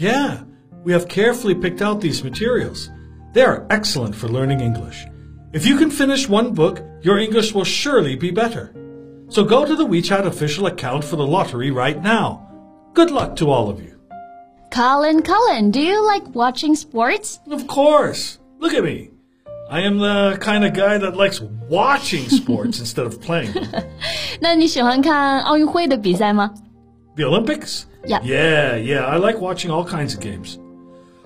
Yeah, we have carefully picked out these materials. They are excellent for learning English. If you can finish one book, your English will surely be better. So go to the WeChat official account for the lottery right now. Good luck to all of you. Colin, Colin, do you like watching sports? Of course. Look at me. I am the kind of guy that likes watching sports instead of playing them. 那你喜欢看奥运会的比赛吗？ The Olympics? Yeah. Yeah, yeah. I like watching all kinds of games.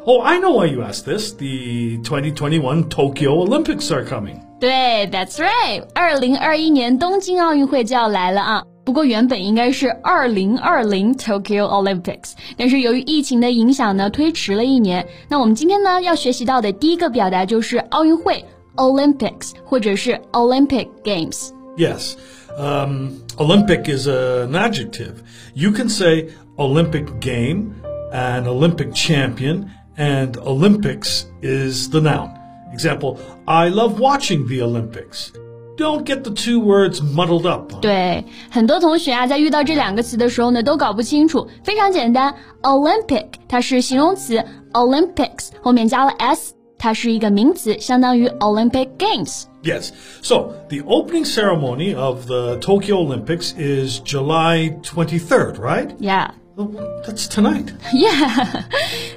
Oh, I know why you asked this. The 2021 Tokyo Olympics are coming. 对，That's right，二零二一年东京奥运会就要来了啊。不过原本应该是二零二零 Tokyo Olympics，但是由于疫情的影响呢，推迟了一年。那我们今天呢要学习到的第一个表达就是奥运会 Olympics，或者是 Olympic Games。 Yes. Um, Olympic is an adjective. You can say Olympic game, an Olympic champion, and Olympics is the noun. Example, I love watching the Olympics. Don't get the two words muddled up. 对，很多同学啊，在遇到这两个词的时候呢，都搞不清楚。非常简单，Olympic 它是形容词，Olympics 后面加了 s，它是一个名词，相当于 Olympic Games。 Yes. So the opening ceremony of the Tokyo Olympics is July 23rd, right? Yeah. Well, That's tonight. Yeah，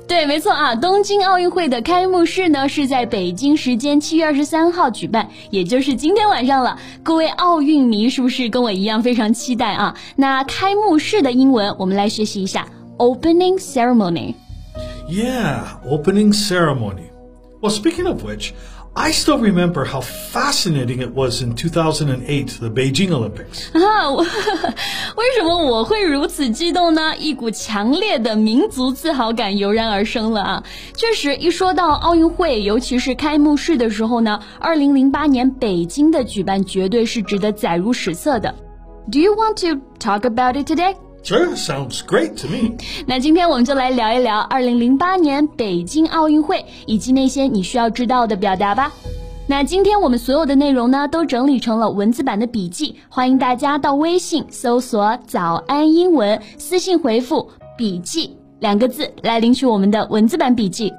对，没错啊，东京奥运会的开幕式呢是在北京时间七月二十三号举办，也就是今天晚上了。各位奥运迷是不是跟我一样非常期待啊？那开幕式的英文我们来学习一下，opening ceremony。 Yeah, opening ceremony. Well, speaking of which, I still remember how fascinating it was in 2008, the Beijing Olympics. 啊，我为什么我会如此激动呢？一股强烈的民族自豪感油然而生了啊！确实，一说到奥运会，尤其是开幕式的时候呢，二零零八年北京的举办绝对是值得载入史册的。Do you want to talk about it today? Sure, sounds great to me. 那今天我们就来聊一聊二零零八年北京奥运会以及那些你需要知道的表达吧。那今天我们所有的内容呢，都整理成了文字版的笔记，欢迎大家到微信搜索“早安英文”，私信回复“笔记”两个字来领取我们的文字版笔记。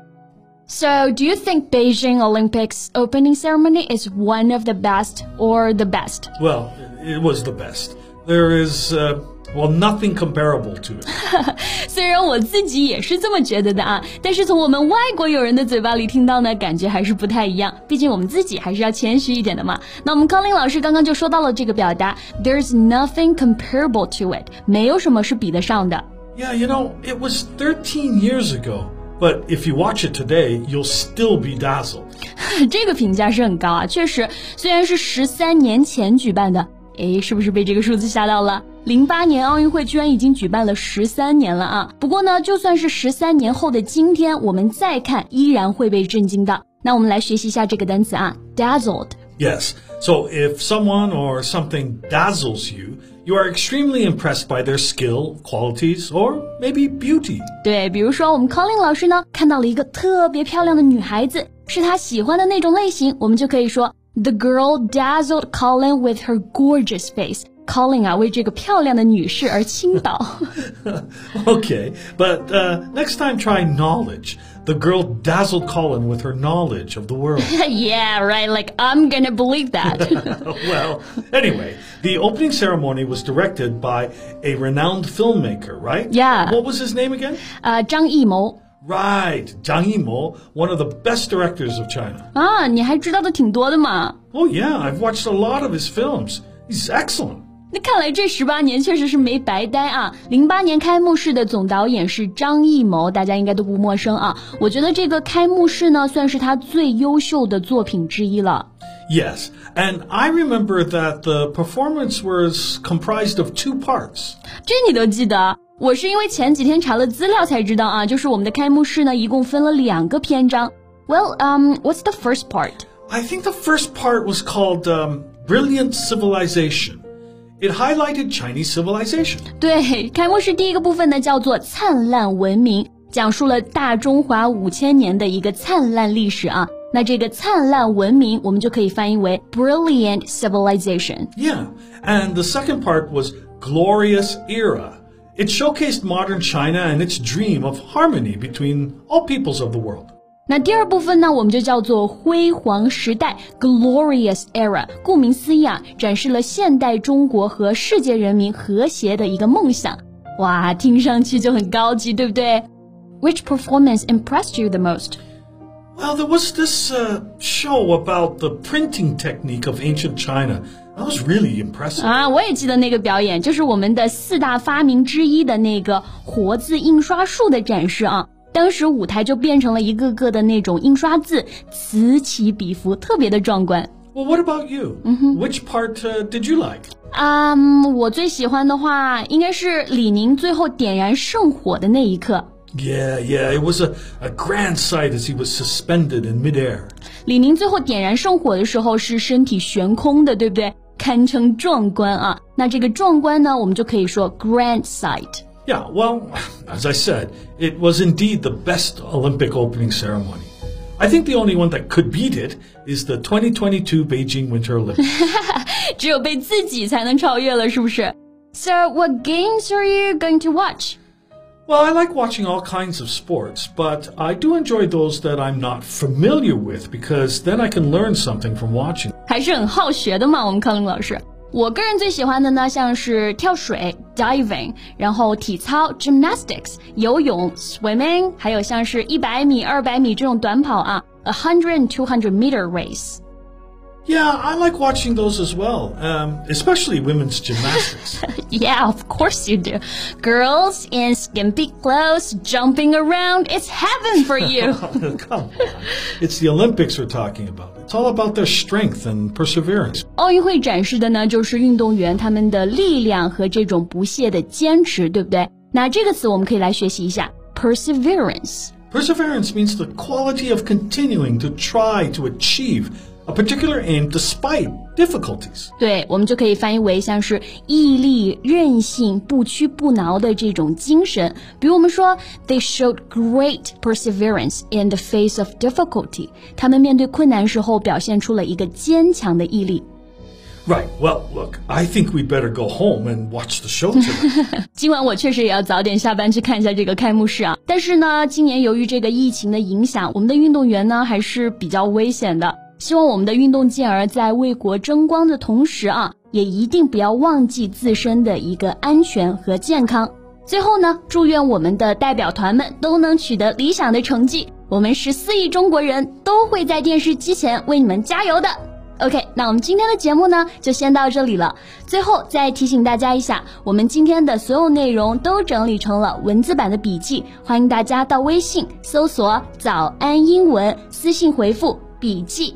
So, do you think Beijing Olympics opening ceremony is one of the best or the best? Well, it was the best. There is, uh, well, nothing comparable to it. 虽然我自己也是这么觉得的啊，但是从我们外国友人的嘴巴里听到呢，感觉还是不太一样。毕竟我们自己还是要谦虚一点的嘛。那我们康林老师刚刚就说到了这个表达，There's nothing comparable to it，没有什么是比得上的。 Yeah, you know, it was 13 years ago. But if you watch it today, you'll still be dazzled. 这个评价是很高啊，确实，虽然是十三年前举办的， 诶，是不是被这个数字吓到了？零八年奥运会居然已经举办了十三年了啊！不过呢，就算是十三年后的今天，我们再看，依然会被震惊的。那我们来学习一下这个单词啊，dazzled。Yes. So if someone or something dazzles you, you are extremely impressed by their skill, qualities, or maybe beauty. 对，比如说我们 Colin 老师呢，看到了一个特别漂亮的女孩子，是他喜欢的那种类型，我们就可以说 The girl dazzled Colin with her gorgeous face。Colin 啊，为这个漂亮的女士而倾倒。 Okay, but uh, next time try knowledge. The girl dazzled Colin with her knowledge of the world. yeah, right. Like I'm gonna believe that. well, anyway, the opening ceremony was directed by a renowned filmmaker, right? Yeah. What was his name again? 啊，张艺谋 Right, Zhang Yimou, one of the best directors of China. 啊，你还知道的挺多的嘛。 Oh yeah, I've watched a lot of his films. He's excellent. 那看来这十八年确实是没白待啊！零八年开幕式的总导演是张艺谋，大家应该都不陌生啊。我觉得这个开幕式呢，算是他最优秀的作品之一了。 Yes, and I remember that the performance was comprised of two parts. 这你都记得？ 我是因为前几天查了资料才知道啊，就是我们的开幕式呢，一共分了两个篇章。Well, um, what's the first part? I think the first part was called um, Brilliant Civilization. It highlighted Chinese civilization. 对，开幕式第一个部分呢叫做灿烂文明，讲述了大中华五千年的一个灿烂历史啊。那这个灿烂文明，我们就可以翻译为 brilliant civilization。Yeah, and the second part was glorious era. It showcased modern China and its dream of harmony between all peoples of the world. 那第二部分呢，我们就叫做辉煌时代 （glorious era）。顾名思义啊，展示了现代中国和世界人民和谐的一个梦想。哇，听上去就很高级，对不对？Which performance impressed you the most? Well, there was this uh, show about the printing technique of ancient China. That was really impressive. 啊，我也记得那个表演，就是我们的四大发明之一的那个活字印刷术的展示啊。当时舞台就变成了一个个的那种印刷字，此起彼伏，特别的壮观。Well, what about you? Which part uh, did you like? 嗯、um,，我最喜欢的话应该是李宁最后点燃圣火的那一刻。Yeah, yeah, it was a, a grand sight as he was suspended in midair. 李宁最后点燃圣火的时候是身体悬空的，对不对？堪称壮观啊！那这个壮观呢，我们就可以说 grand sight。 Yeah, well, as I said, it was indeed the best Olympic opening ceremony. I think the only one that could beat it is the 2022 Beijing Winter Olympics. 只有被自己才能超越了，是不是？So, what games are you going to watch? Well, I like watching all kinds of sports, but I do enjoy those that I'm not familiar with because then I can learn something from watching. 还是很好学的嘛，我们康龙老师。我个人最喜欢的呢，像是跳水 diving，然后体操 gymnastics，游泳 swimming，还有像是一百米、二百米这种短跑啊，a hundred and two hundred meter race。 Yeah, I like watching those as well, um, especially women's gymnastics. Yeah, of course you do. Girls in skimpy clothes jumping around, it's heaven for you. Come on. It's the Olympics we're talking about. It's all about their strength and perseverance. 奥运会展示的呢，就是运动员他们的力量和这种不懈的坚持，对不对？那这个词我们可以来学习一下，perseverance。 Perseverance means the quality of continuing to try to achieve a particular aim despite difficulties. 对，我们就可以翻译为像是毅力、韧性、不屈不挠的这种精神。比如我们说，They showed great perseverance in the face of difficulty。他们面对困难时候表现出了一个坚强的毅力。 Right. Well, look, I think we'd better go home and watch the show tonight. 今晚我确实也要早点下班去看一下这个开幕式啊。但是呢，今年由于这个疫情的影响，我们的运动员呢还是比较危险的。 希望我们的运动健儿在为国争光的同时啊，也一定不要忘记自身的一个安全和健康。最后呢，祝愿我们的代表团们都能取得理想的成绩。我们十四亿中国人都会在电视机前为你们加油的。OK，那我们今天的节目呢，就先到这里了。最后再提醒大家一下，我们今天的所有内容都整理成了文字版的笔记，欢迎大家到微信搜索“早安英文”，私信回复“笔记”